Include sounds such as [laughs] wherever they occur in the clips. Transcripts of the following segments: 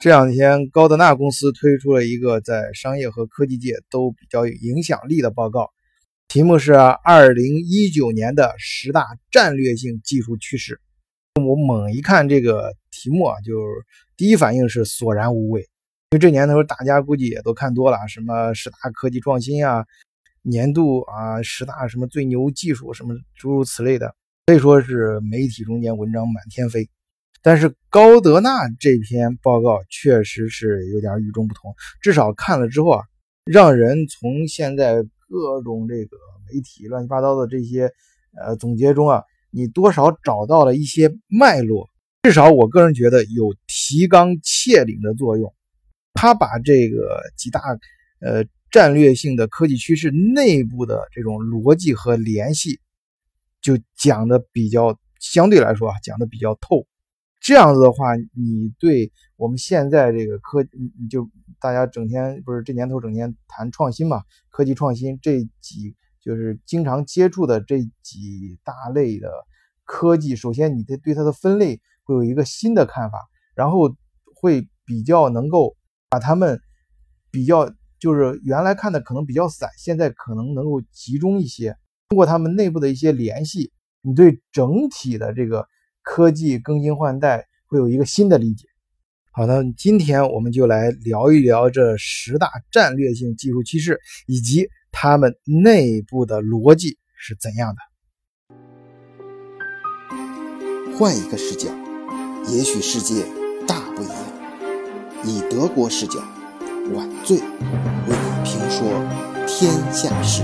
这两天，高德纳公司推出了一个在商业和科技界都比较有影响力的报告，题目是《二零一九年的十大战略性技术趋势》。我猛一看这个题目啊，就第一反应是索然无味，因为这年头大家估计也都看多了，什么十大科技创新啊，年度啊十大什么最牛技术什么诸如此类的，可以说是媒体中间文章满天飞。但是高德纳这篇报告确实是有点与众不同，至少看了之后啊，让人从现在各种这个媒体乱七八糟的这些呃总结中啊，你多少找到了一些脉络，至少我个人觉得有提纲挈领的作用。他把这个几大呃战略性的科技趋势内部的这种逻辑和联系，就讲的比较相对来说啊，讲的比较透。这样子的话，你对我们现在这个科，你就大家整天不是这年头整天谈创新嘛？科技创新这几就是经常接触的这几大类的科技，首先你得对它的分类会有一个新的看法，然后会比较能够把它们比较就是原来看的可能比较散，现在可能能够集中一些，通过它们内部的一些联系，你对整体的这个。科技更新换代会有一个新的理解。好的，今天我们就来聊一聊这十大战略性技术趋势以及它们内部的逻辑是怎样的。换一个视角，也许世界大不一样。以德国视角，晚醉为你评说天下事。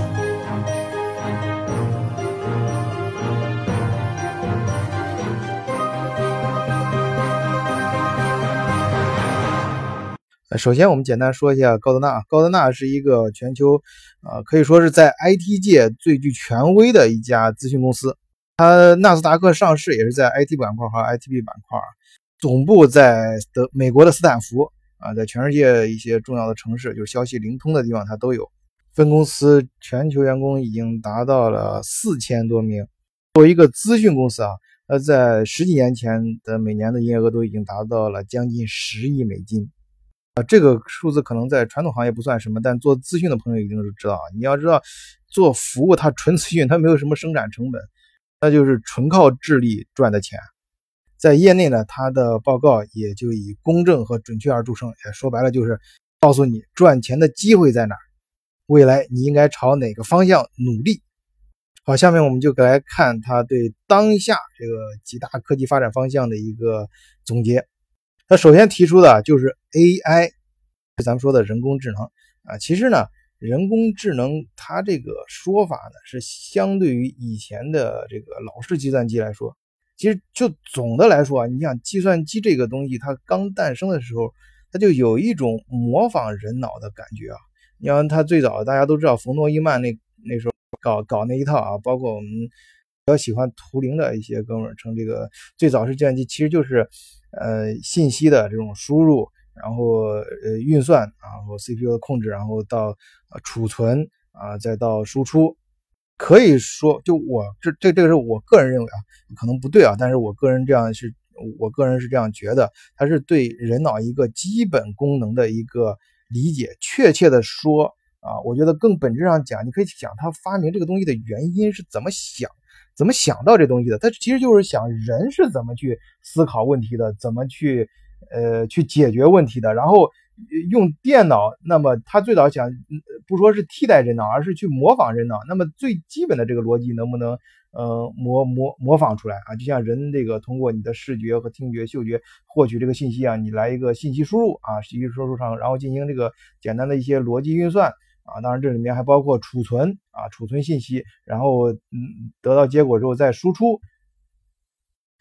呃首先，我们简单说一下高德纳。高德纳是一个全球，呃，可以说是在 IT 界最具权威的一家咨询公司。它纳斯达克上市也是在 IT 板块和 ITB 板块，总部在德美国的斯坦福啊，在全世界一些重要的城市，就是消息灵通的地方，它都有分公司。全球员工已经达到了四千多名。作为一个咨询公司啊，它在十几年前的每年的营业额都已经达到了将近十亿美金。啊，这个数字可能在传统行业不算什么，但做咨询的朋友一定是知道啊。你要知道，做服务它纯咨询，它没有什么生产成本，那就是纯靠智力赚的钱。在业内呢，它的报告也就以公正和准确而著称。也说白了就是告诉你赚钱的机会在哪，未来你应该朝哪个方向努力。好，下面我们就来看他对当下这个几大科技发展方向的一个总结。他首先提出的就是 AI，咱们说的人工智能啊。其实呢，人工智能它这个说法呢，是相对于以前的这个老式计算机来说，其实就总的来说啊，你想计算机这个东西，它刚诞生的时候，它就有一种模仿人脑的感觉啊。你像它最早大家都知道冯诺依曼那那时候搞搞那一套啊，包括我们比较喜欢图灵的一些哥们儿称这个最早是计算机，其实就是。呃，信息的这种输入，然后呃运算，然后 CPU 的控制，然后到储存啊，再到输出，可以说，就我这这这个是我个人认为啊，可能不对啊，但是我个人这样是，我个人是这样觉得，它是对人脑一个基本功能的一个理解。确切的说啊，我觉得更本质上讲，你可以讲他发明这个东西的原因是怎么想。怎么想到这东西的？他其实就是想人是怎么去思考问题的，怎么去呃去解决问题的。然后用电脑，那么他最早想不说是替代人脑，而是去模仿人脑。那么最基本的这个逻辑能不能呃模模模仿出来啊？就像人这个通过你的视觉和听觉、嗅觉获取这个信息啊，你来一个信息输入啊，信息输入上，然后进行这个简单的一些逻辑运算。啊，当然这里面还包括储存啊，储存信息，然后嗯，得到结果之后再输出。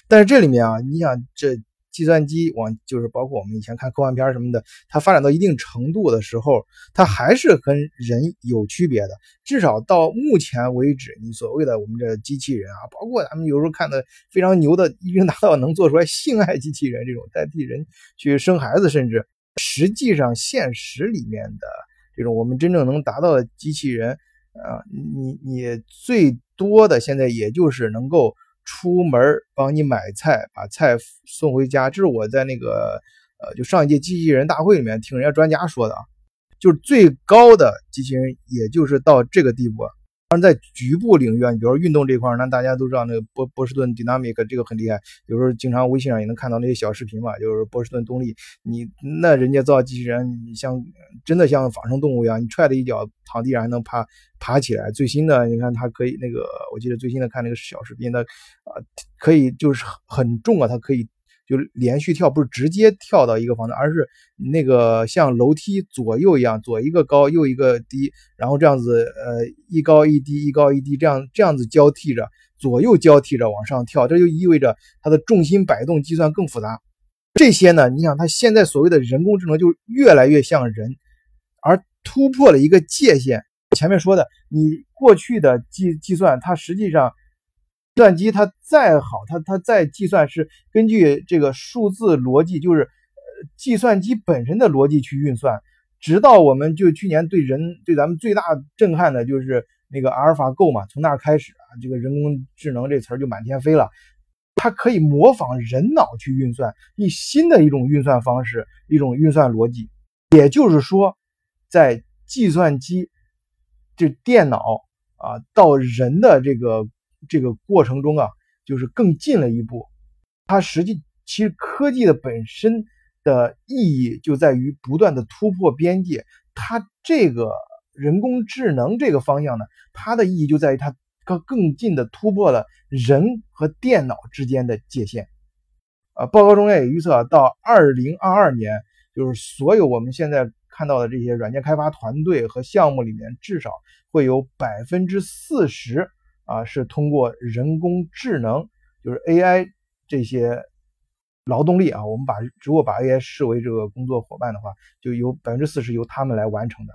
但是这里面啊，你想这计算机往就是包括我们以前看科幻片什么的，它发展到一定程度的时候，它还是跟人有区别的。至少到目前为止，你所谓的我们这机器人啊，包括咱们有时候看的非常牛的，已经达到能做出来性爱机器人这种代替人去生孩子，甚至实际上现实里面的。这种我们真正能达到的机器人，啊，你你最多的现在也就是能够出门帮你买菜，把菜送回家。这是我在那个呃，就上一届机器人大会里面听人家专家说的啊，就是最高的机器人也就是到这个地步。在局部领域啊，你比如说运动这块儿那大家都知道那个波波士顿 Dynamic 这个很厉害，有时候经常微信上也能看到那些小视频嘛，就是波士顿动力，你那人家造机器人，你像真的像仿生动物一样，你踹它一脚躺地上还能爬爬起来。最新的你看它可以那个，我记得最新的看那个小视频，它啊可以就是很重啊，它可以。就连续跳，不是直接跳到一个房子，而是那个像楼梯左右一样，左一个高，右一个低，然后这样子，呃，一高一低，一高一低，这样这样子交替着，左右交替着往上跳，这就意味着它的重心摆动计算更复杂。这些呢，你想它现在所谓的人工智能就越来越像人，而突破了一个界限。前面说的，你过去的计计算，它实际上。计算机它再好，它它再计算是根据这个数字逻辑，就是呃计算机本身的逻辑去运算。直到我们就去年对人对咱们最大震撼的就是那个阿尔法 Go 嘛，从那儿开始啊，这个人工智能这词儿就满天飞了。它可以模仿人脑去运算，一新的一种运算方式，一种运算逻辑。也就是说，在计算机这电脑啊到人的这个。这个过程中啊，就是更近了一步。它实际其实科技的本身的意义就在于不断的突破边界。它这个人工智能这个方向呢，它的意义就在于它更更近的突破了人和电脑之间的界限。啊，报告中也预测到二零二二年，就是所有我们现在看到的这些软件开发团队和项目里面，至少会有百分之四十。啊，是通过人工智能，就是 AI 这些劳动力啊，我们把如果把 AI 视为这个工作伙伴的话，就有百分之四十由他们来完成的。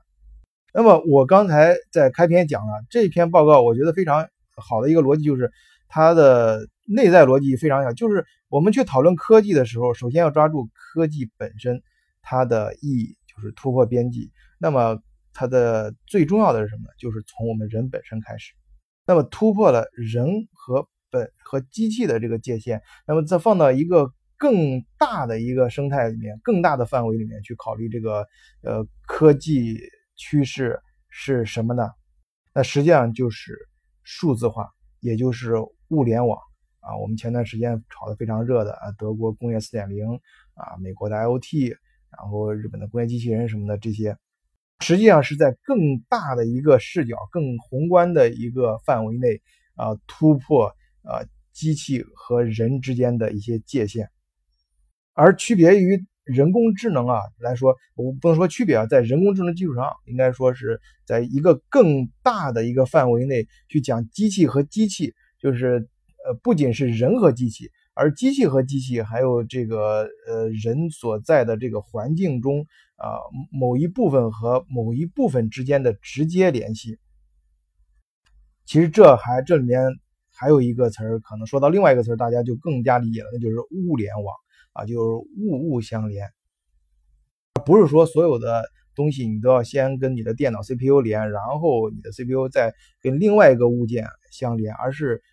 那么我刚才在开篇讲了这篇报告，我觉得非常好的一个逻辑就是它的内在逻辑非常小，就是我们去讨论科技的时候，首先要抓住科技本身它的意义，就是突破边际。那么它的最重要的是什么？就是从我们人本身开始。那么突破了人和本和机器的这个界限，那么再放到一个更大的一个生态里面，更大的范围里面去考虑这个呃科技趋势是什么呢？那实际上就是数字化，也就是物联网啊。我们前段时间炒得非常热的啊，德国工业四点零啊，美国的 IOT，然后日本的工业机器人什么的这些。实际上是在更大的一个视角、更宏观的一个范围内啊，突破啊机器和人之间的一些界限。而区别于人工智能啊来说，我不能说区别啊，在人工智能基础上，应该说是在一个更大的一个范围内去讲机器和机器，就是呃不仅是人和机器。而机器和机器，还有这个呃人所在的这个环境中啊，某一部分和某一部分之间的直接联系，其实这还这里面还有一个词儿，可能说到另外一个词儿，大家就更加理解了，那就是物联网啊，就是物物相连，不是说所有的东西你都要先跟你的电脑 CPU 连，然后你的 CPU 再跟另外一个物件相连，而是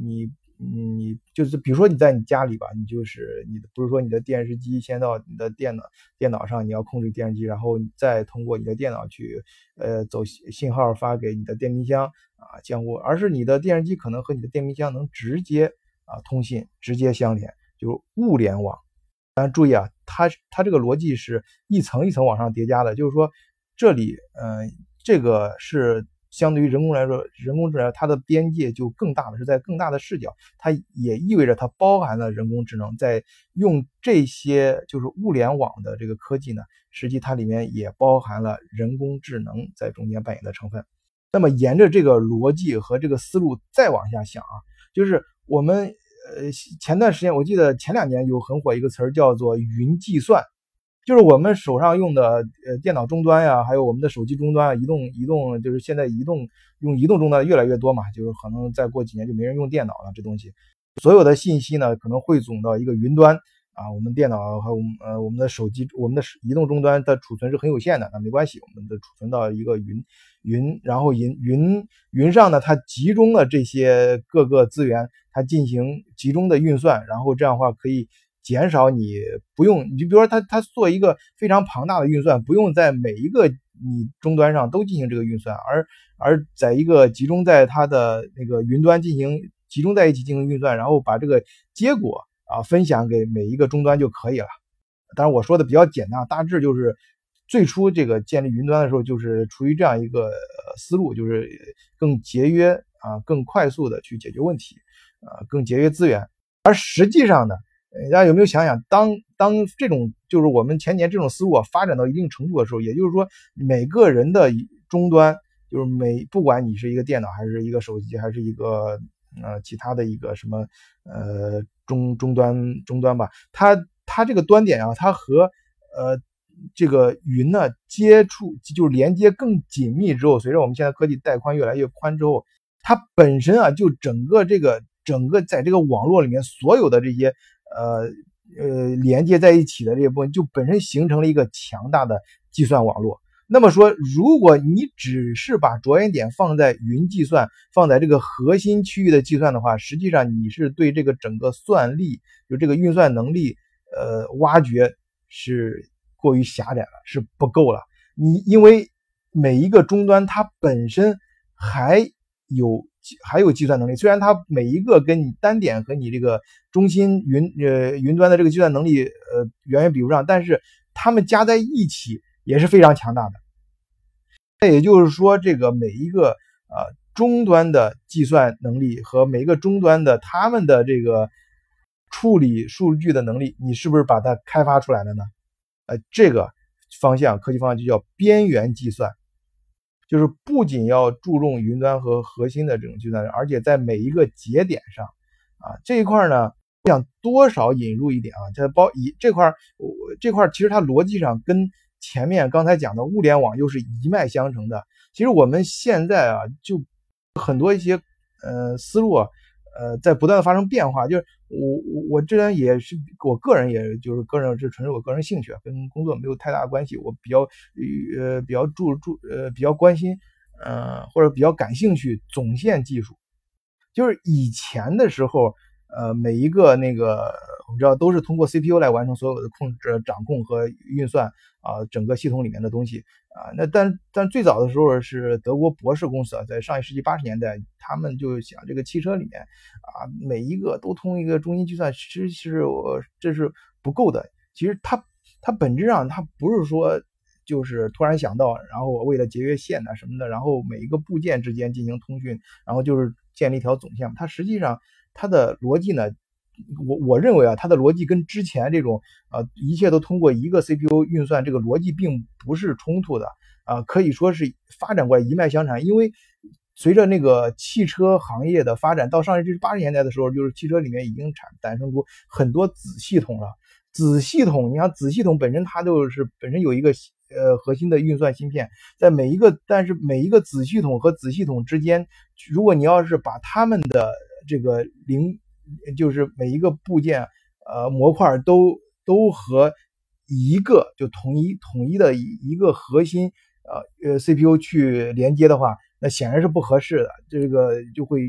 你。你就是比如说你在你家里吧，你就是你不是说你的电视机先到你的电脑电脑上，你要控制电视机，然后再通过你的电脑去呃走信号发给你的电冰箱啊降温，而是你的电视机可能和你的电冰箱能直接啊通信，直接相连，就是物联网。但注意啊，它它这个逻辑是一层一层往上叠加的，就是说这里嗯这个是。相对于人工来说，人工智能它的边界就更大了，是在更大的视角，它也意味着它包含了人工智能，在用这些就是物联网的这个科技呢，实际它里面也包含了人工智能在中间扮演的成分。那么沿着这个逻辑和这个思路再往下想啊，就是我们呃前段时间我记得前两年有很火一个词儿叫做云计算。就是我们手上用的呃电脑终端呀，还有我们的手机终端啊，移动移动就是现在移动用移动终端越来越多嘛，就是可能再过几年就没人用电脑了。这东西所有的信息呢，可能汇总到一个云端啊，我们电脑和我们呃我们的手机，我们的移动终端的储存是很有限的，那没关系，我们的储存到一个云云，然后云云云上呢，它集中了这些各个资源，它进行集中的运算，然后这样的话可以。减少你不用，你就比如说它它做一个非常庞大的运算，不用在每一个你终端上都进行这个运算，而而在一个集中在它的那个云端进行集中在一起进行运算，然后把这个结果啊分享给每一个终端就可以了。当然我说的比较简单，大致就是最初这个建立云端的时候就是出于这样一个思路，就是更节约啊，更快速的去解决问题，啊，更节约资源。而实际上呢，大家有没有想想，当当这种就是我们前年这种思路啊发展到一定程度的时候，也就是说每个人的终端，就是每不管你是一个电脑还是一个手机还是一个呃其他的一个什么呃终终端终端吧，它它这个端点啊，它和呃这个云呢接触就是连接更紧密之后，随着我们现在科技带宽越来越宽之后，它本身啊就整个这个。整个在这个网络里面，所有的这些呃呃连接在一起的这部分，就本身形成了一个强大的计算网络。那么说，如果你只是把着眼点放在云计算，放在这个核心区域的计算的话，实际上你是对这个整个算力，就这个运算能力，呃，挖掘是过于狭窄了，是不够了。你因为每一个终端它本身还有。还有计算能力，虽然它每一个跟你单点和你这个中心云呃云端的这个计算能力呃远远比不上，但是它们加在一起也是非常强大的。那也就是说，这个每一个呃终端的计算能力和每一个终端的他们的这个处理数据的能力，你是不是把它开发出来了呢？呃，这个方向科技方向就叫边缘计算。就是不仅要注重云端和核心的这种计算，而且在每一个节点上，啊这一块呢，想多少引入一点啊，这包一这块，我这块其实它逻辑上跟前面刚才讲的物联网又是一脉相承的。其实我们现在啊，就很多一些呃思路啊。呃，在不断的发生变化，就是我我我这边也是我个人，也就是个人，这纯是我个人兴趣，跟工作没有太大的关系。我比较呃比较注注呃比较关心，呃或者比较感兴趣总线技术，就是以前的时候。呃，每一个那个我们知道都是通过 CPU 来完成所有的控制、掌控和运算啊，整个系统里面的东西啊。那但但最早的时候是德国博士公司啊，在上一世纪八十年代，他们就想这个汽车里面啊，每一个都通一个中心计算，其实我这是不够的。其实它它本质上它不是说就是突然想到，然后我为了节约线啊什么的，然后每一个部件之间进行通讯，然后就是建立一条总线。它实际上。它的逻辑呢，我我认为啊，它的逻辑跟之前这种呃一切都通过一个 CPU 运算这个逻辑并不是冲突的啊，可以说是发展过来一脉相承。因为随着那个汽车行业的发展，到上世纪八十年代的时候，就是汽车里面已经产诞生出很多子系统了。子系统，你看子系统本身它就是本身有一个呃核心的运算芯片，在每一个但是每一个子系统和子系统之间，如果你要是把它们的这个零就是每一个部件，呃，模块都都和一个就统一统一的一个核心，呃呃 CPU 去连接的话，那显然是不合适的。这个就会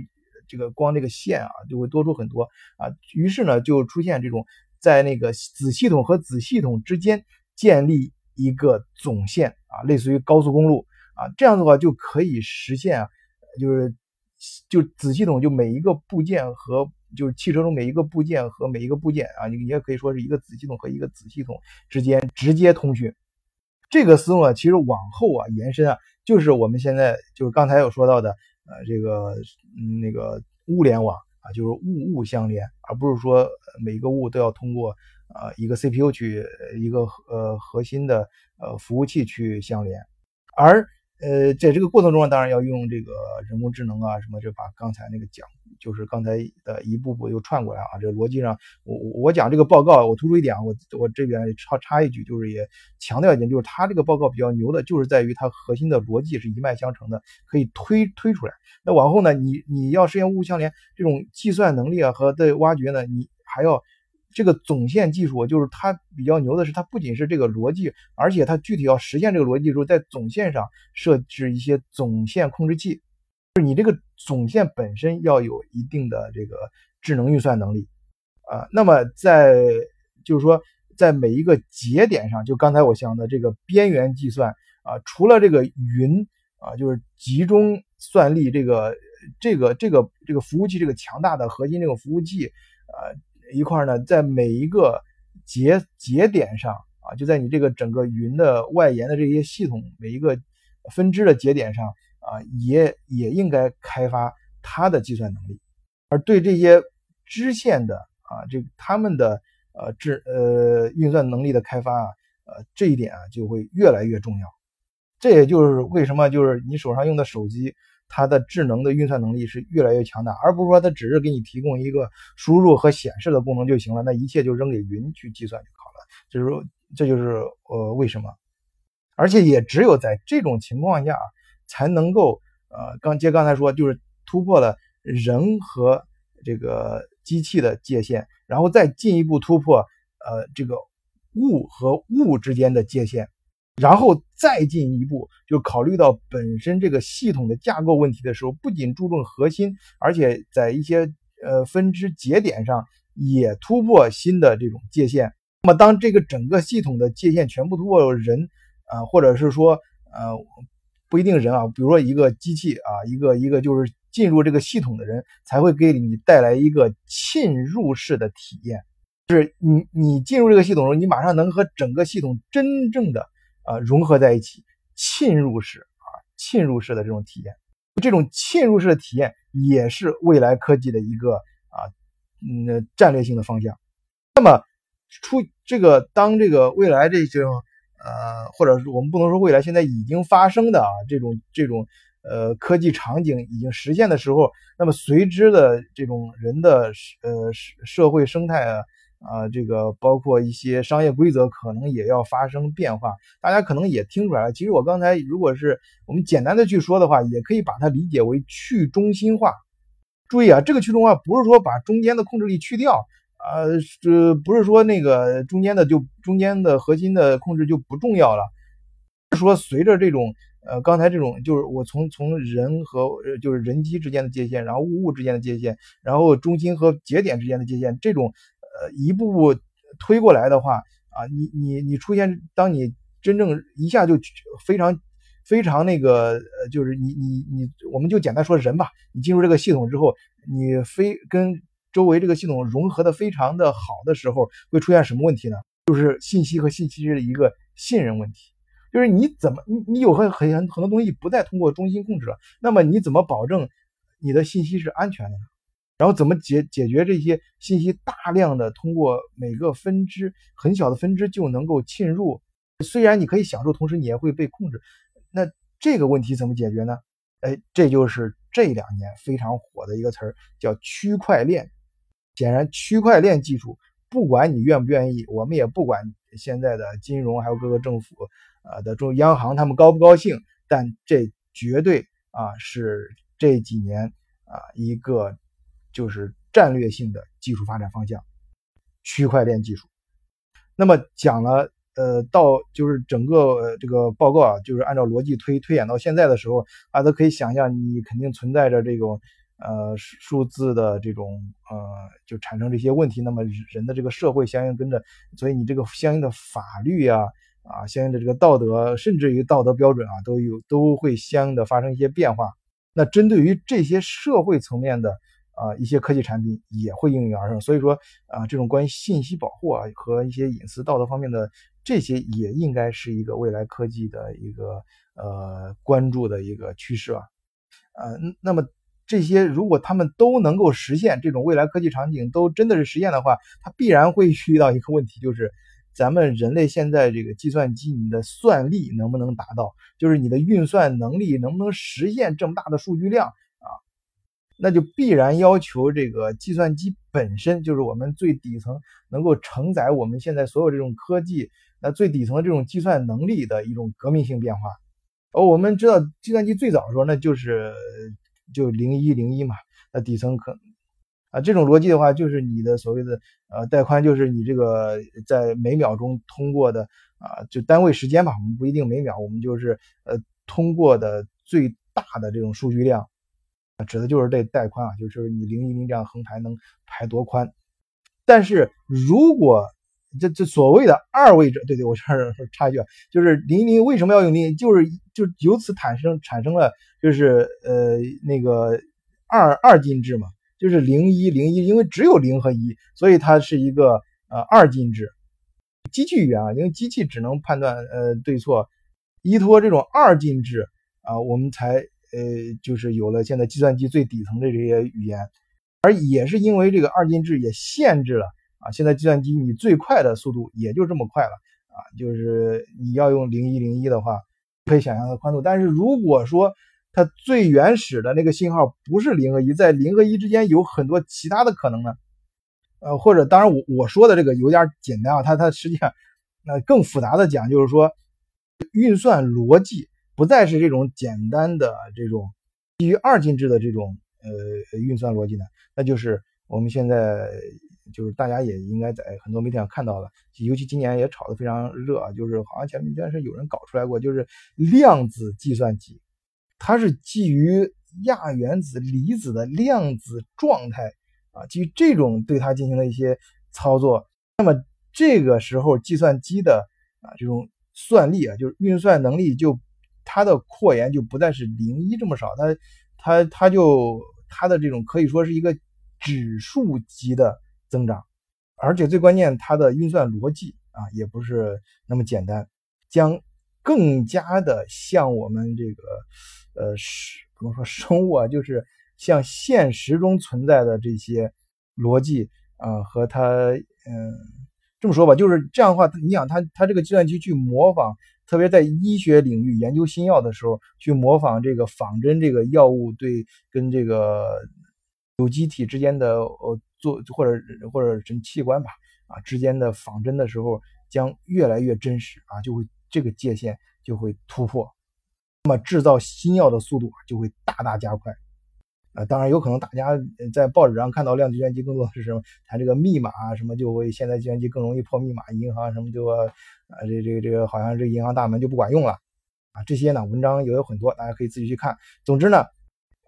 这个光这个线啊就会多出很多啊。于是呢，就出现这种在那个子系统和子系统之间建立一个总线啊，类似于高速公路啊，这样的话就可以实现啊，就是。就子系统就每一个部件和就是汽车中每一个部件和每一个部件啊，你你也可以说是一个子系统和一个子系统之间直接通讯。这个思路啊，其实往后啊延伸啊，就是我们现在就是刚才有说到的呃这个嗯那个物联网啊，就是物物相连，而不是说每一个物都要通过啊一个 CPU 去一个呃核心的呃服务器去相连，而。呃，在这个过程中，当然要用这个人工智能啊，什么就把刚才那个讲，就是刚才的一步步又串过来啊。这个逻辑上，我我讲这个报告，我突出一点啊，我我这边插插一句，就是也强调一点，就是他这个报告比较牛的，就是在于它核心的逻辑是一脉相承的，可以推推出来。那往后呢，你你要实现物物相连这种计算能力啊和的挖掘呢，你还要。这个总线技术就是它比较牛的是，它不仅是这个逻辑，而且它具体要实现这个逻辑的时候，在总线上设置一些总线控制器，就是你这个总线本身要有一定的这个智能运算能力啊。那么在就是说在每一个节点上，就刚才我讲的这个边缘计算啊，除了这个云啊，就是集中算力这个这个这个这个服务器这个强大的核心这个服务器啊一块呢，在每一个节节点上啊，就在你这个整个云的外延的这些系统每一个分支的节点上啊，也也应该开发它的计算能力，而对这些支线的啊，这他们的呃智呃运算能力的开发啊，呃这一点啊就会越来越重要。这也就是为什么就是你手上用的手机，它的智能的运算能力是越来越强大，而不是说它只是给你提供一个输入和显示的功能就行了，那一切就扔给云去计算就好了。就是说，这就是呃为什么，而且也只有在这种情况下才能够呃刚接刚才说就是突破了人和这个机器的界限，然后再进一步突破呃这个物和物之间的界限。然后再进一步，就考虑到本身这个系统的架构问题的时候，不仅注重核心，而且在一些呃分支节点上也突破新的这种界限。那么，当这个整个系统的界限全部突破，人啊，或者是说呃不一定人啊，比如说一个机器啊，一个一个就是进入这个系统的人，才会给你带来一个侵入式的体验，就是你你进入这个系统的时候，你马上能和整个系统真正的。啊，融合在一起，侵入式啊，侵入式的这种体验，这种侵入式的体验也是未来科技的一个啊，嗯，战略性的方向。那么，出这个当这个未来这种呃，或者是我们不能说未来，现在已经发生的啊，这种这种呃科技场景已经实现的时候，那么随之的这种人的呃社会生态啊。啊，这个包括一些商业规则可能也要发生变化，大家可能也听出来了。其实我刚才如果是我们简单的去说的话，也可以把它理解为去中心化。注意啊，这个去中心化不是说把中间的控制力去掉，呃，这不是说那个中间的就中间的核心的控制就不重要了，说随着这种呃刚才这种就是我从从人和就是人机之间的界限，然后物物之间的界限，然后中心和节点之间的界限这种。呃，一步步推过来的话啊，你你你出现，当你真正一下就非常非常那个呃，就是你你你，我们就简单说人吧，你进入这个系统之后，你非跟周围这个系统融合的非常的好的时候，会出现什么问题呢？就是信息和信息的一个信任问题，就是你怎么你你有很很很多东西不再通过中心控制了，那么你怎么保证你的信息是安全的呢？然后怎么解解决这些信息大量的通过每个分支很小的分支就能够侵入？虽然你可以享受，同时你也会被控制。那这个问题怎么解决呢？哎，这就是这两年非常火的一个词儿，叫区块链。显然，区块链技术不管你愿不愿意，我们也不管现在的金融还有各个政府呃的中央行他们高不高兴，但这绝对啊是这几年啊一个。就是战略性的技术发展方向，区块链技术。那么讲了，呃，到就是整个这个报告啊，就是按照逻辑推推演到现在的时候，大家都可以想象，你肯定存在着这种呃数字的这种呃，就产生这些问题。那么人的这个社会相应跟着，所以你这个相应的法律啊啊，相应的这个道德，甚至于道德标准啊，都有都会相应的发生一些变化。那针对于这些社会层面的。啊，一些科技产品也会应运而生，所以说啊，这种关于信息保护啊和一些隐私道德方面的这些，也应该是一个未来科技的一个呃关注的一个趋势啊。呃，那么这些如果他们都能够实现，这种未来科技场景都真的是实现的话，它必然会遇到一个问题，就是咱们人类现在这个计算机你的算力能不能达到，就是你的运算能力能不能实现这么大的数据量啊。那就必然要求这个计算机本身就是我们最底层能够承载我们现在所有这种科技，那最底层的这种计算能力的一种革命性变化。哦，我们知道计算机最早的时候那就是就零一零一嘛，那底层可啊这种逻辑的话，就是你的所谓的呃带宽，就是你这个在每秒钟通过的啊就单位时间吧，我们不一定每秒，我们就是呃通过的最大的这种数据量啊。指的就是这带宽啊，就是你零一零这样横排能排多宽。但是如果这这所谓的二位者，对对，我这儿 [laughs] 插一句，就是零一零为什么要用零？就是就由此产生产生了就是呃那个二二进制嘛，就是零一零一，因为只有零和一，所以它是一个呃二进制。机器语言啊，因为机器只能判断呃对错，依托这种二进制啊，我们才呃就是有了现在计算机最底层的这些语言，而也是因为这个二进制也限制了啊，现在计算机你最快的速度也就这么快了啊，就是你要用零一零一的话，可以想象的宽度，但是如果说它最原始的那个信号不是零和一，在零和一之间有很多其他的可能呢？呃，或者当然我我说的这个有点简单啊，它它实际上那更复杂的讲就是说，运算逻辑不再是这种简单的这种基于二进制的这种呃运算逻辑呢，那就是我们现在就是大家也应该在很多媒体上看到了，尤其今年也炒得非常热啊，就是好像前面应是有人搞出来过，就是量子计算机，它是基于亚原子离子的量子状态。啊，基于这种对它进行的一些操作，那么这个时候计算机的啊这种算力啊，就是运算能力就它的扩延就不再是零一这么少，它它它就它的这种可以说是一个指数级的增长，而且最关键它的运算逻辑啊也不是那么简单，将更加的像我们这个呃是不能说生物啊，就是。像现实中存在的这些逻辑啊，和它，嗯，这么说吧，就是这样的话，你想，它它这个计算机去模仿，特别在医学领域研究新药的时候，去模仿这个仿真这个药物对跟这个有机体之间的呃做或者或者是器官吧啊之间的仿真的时候，将越来越真实啊，就会这个界限就会突破，那么制造新药的速度就会大大加快。啊，当然有可能大家在报纸上看到量子计算机更多的是什么？它这个密码啊，什么就会现在计算机更容易破密码，银行什么就啊，这这个这个好像这银行大门就不管用了啊。这些呢文章也有很多，大家可以自己去看。总之呢。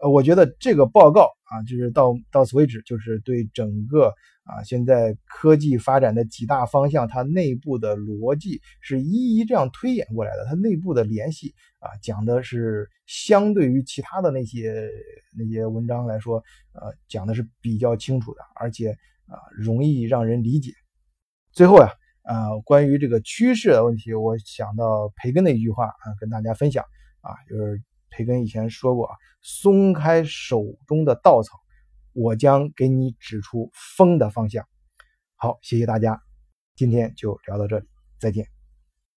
呃，我觉得这个报告啊，就是到到此为止，就是对整个啊现在科技发展的几大方向，它内部的逻辑是一一这样推演过来的，它内部的联系啊，讲的是相对于其他的那些那些文章来说，呃，讲的是比较清楚的，而且啊容易让人理解。最后呀，啊关于这个趋势的问题，我想到培根的一句话啊，跟大家分享啊，就是。培根以前说过啊，松开手中的稻草，我将给你指出风的方向。好，谢谢大家，今天就聊到这里，再见。